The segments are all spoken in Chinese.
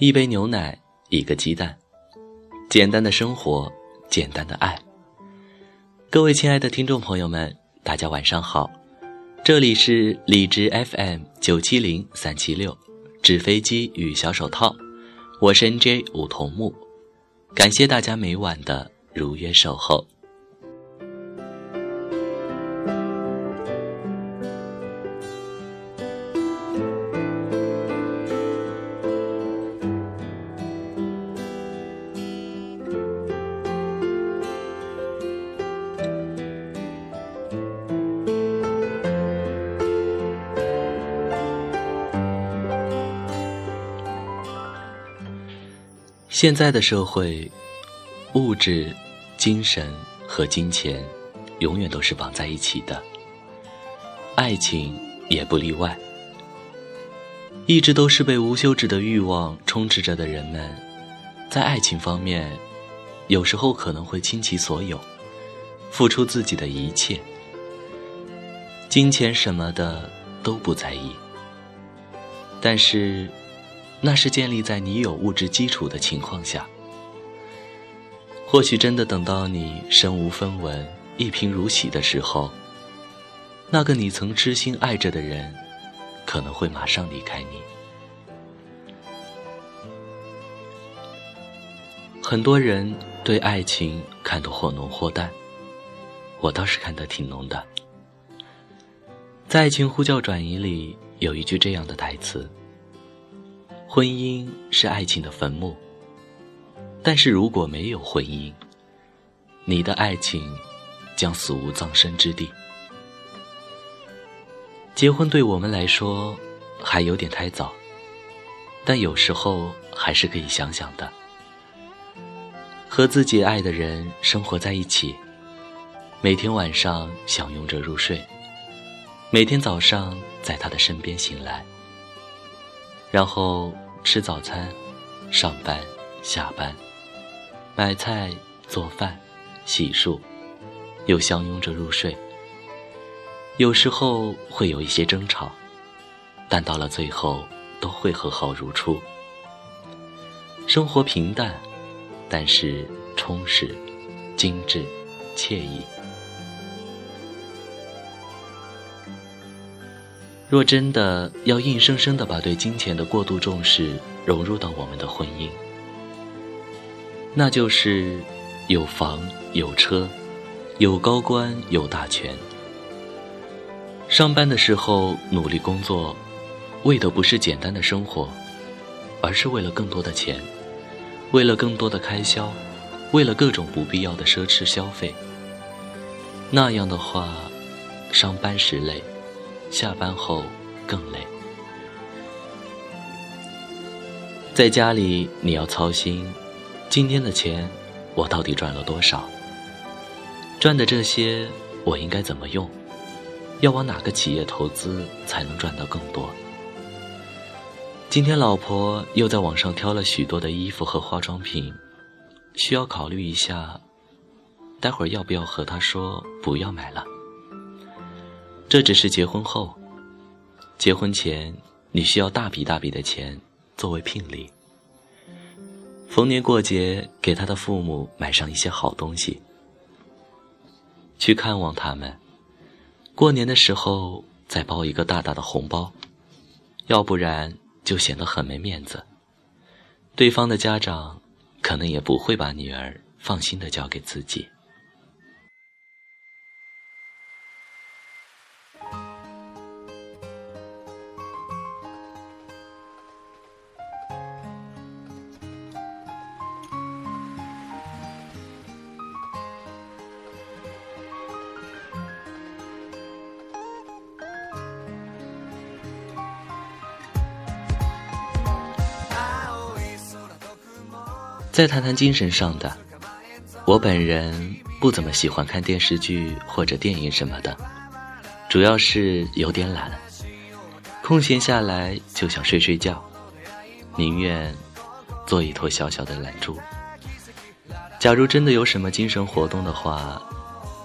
一杯牛奶，一个鸡蛋，简单的生活，简单的爱。各位亲爱的听众朋友们，大家晚上好，这里是荔枝 FM 九七零三七六，纸飞机与小手套，我是 NJ 梧桐木，感谢大家每晚的如约守候。现在的社会，物质、精神和金钱永远都是绑在一起的，爱情也不例外。一直都是被无休止的欲望充斥着的人们，在爱情方面，有时候可能会倾其所有，付出自己的一切，金钱什么的都不在意，但是。那是建立在你有物质基础的情况下。或许真的等到你身无分文、一贫如洗的时候，那个你曾痴心爱着的人，可能会马上离开你。很多人对爱情看得或浓或淡，我倒是看得挺浓的。在《爱情呼叫转移》里有一句这样的台词。婚姻是爱情的坟墓，但是如果没有婚姻，你的爱情将死无葬身之地。结婚对我们来说还有点太早，但有时候还是可以想想的。和自己爱的人生活在一起，每天晚上享用着入睡，每天早上在他的身边醒来，然后。吃早餐，上班，下班，买菜，做饭，洗漱，又相拥着入睡。有时候会有一些争吵，但到了最后都会和好如初。生活平淡，但是充实、精致、惬意。若真的要硬生生的把对金钱的过度重视融入到我们的婚姻，那就是有房有车，有高官有大权。上班的时候努力工作，为的不是简单的生活，而是为了更多的钱，为了更多的开销，为了各种不必要的奢侈消费。那样的话，上班时累。下班后更累，在家里你要操心，今天的钱我到底赚了多少？赚的这些我应该怎么用？要往哪个企业投资才能赚到更多？今天老婆又在网上挑了许多的衣服和化妆品，需要考虑一下，待会儿要不要和她说不要买了？这只是结婚后，结婚前你需要大笔大笔的钱作为聘礼，逢年过节给他的父母买上一些好东西，去看望他们，过年的时候再包一个大大的红包，要不然就显得很没面子，对方的家长可能也不会把女儿放心的交给自己。再谈谈精神上的，我本人不怎么喜欢看电视剧或者电影什么的，主要是有点懒，空闲下来就想睡睡觉，宁愿做一坨小小的懒猪。假如真的有什么精神活动的话，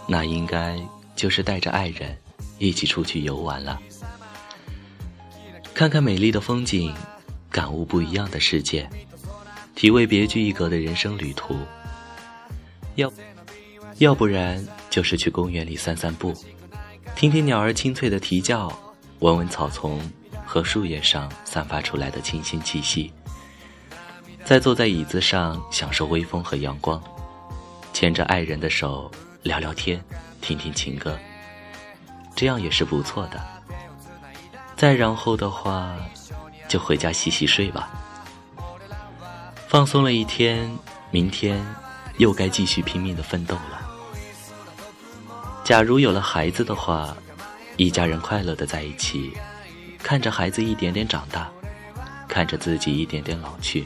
那应该就是带着爱人一起出去游玩了，看看美丽的风景，感悟不一样的世界，体味别具一格的人生旅途。要，要不然就是去公园里散散步，听听鸟儿清脆的啼叫，闻闻草丛和树叶上散发出来的清新气息。再坐在椅子上享受微风和阳光，牵着爱人的手聊聊天，听听情歌，这样也是不错的。再然后的话，就回家洗洗睡吧。放松了一天，明天又该继续拼命的奋斗了。假如有了孩子的话，一家人快乐的在一起，看着孩子一点点长大，看着自己一点点老去。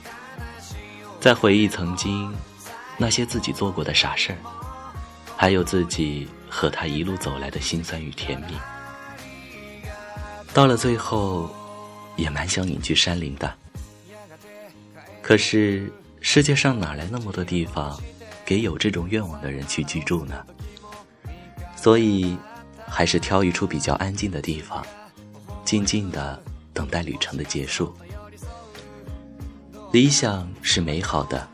在回忆曾经那些自己做过的傻事儿，还有自己和他一路走来的辛酸与甜蜜。到了最后，也蛮想隐居山林的。可是世界上哪来那么多地方，给有这种愿望的人去居住呢？所以，还是挑一处比较安静的地方，静静的等待旅程的结束。理想是美好的，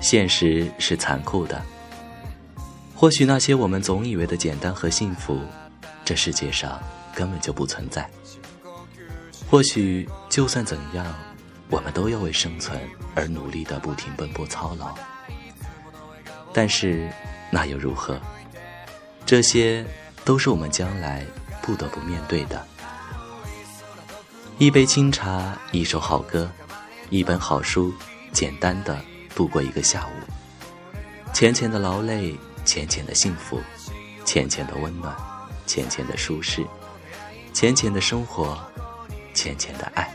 现实是残酷的。或许那些我们总以为的简单和幸福，这世界上根本就不存在。或许就算怎样，我们都要为生存而努力的不停奔波操劳。但是那又如何？这些都是我们将来不得不面对的。一杯清茶，一首好歌。一本好书，简单的度过一个下午。浅浅的劳累，浅浅的幸福，浅浅的温暖，浅浅的舒适，浅浅的生活，浅浅的爱。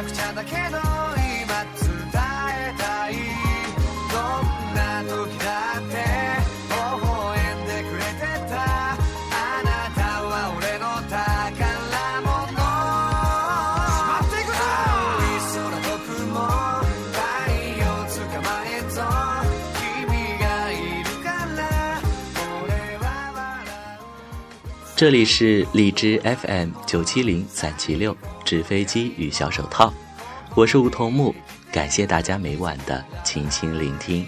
ゃくちゃだけど今伝えたいどんな時だって这里是荔枝 FM 九七零三七六 纸飞机与小手套，我是梧桐木，感谢大家每晚的倾心聆听。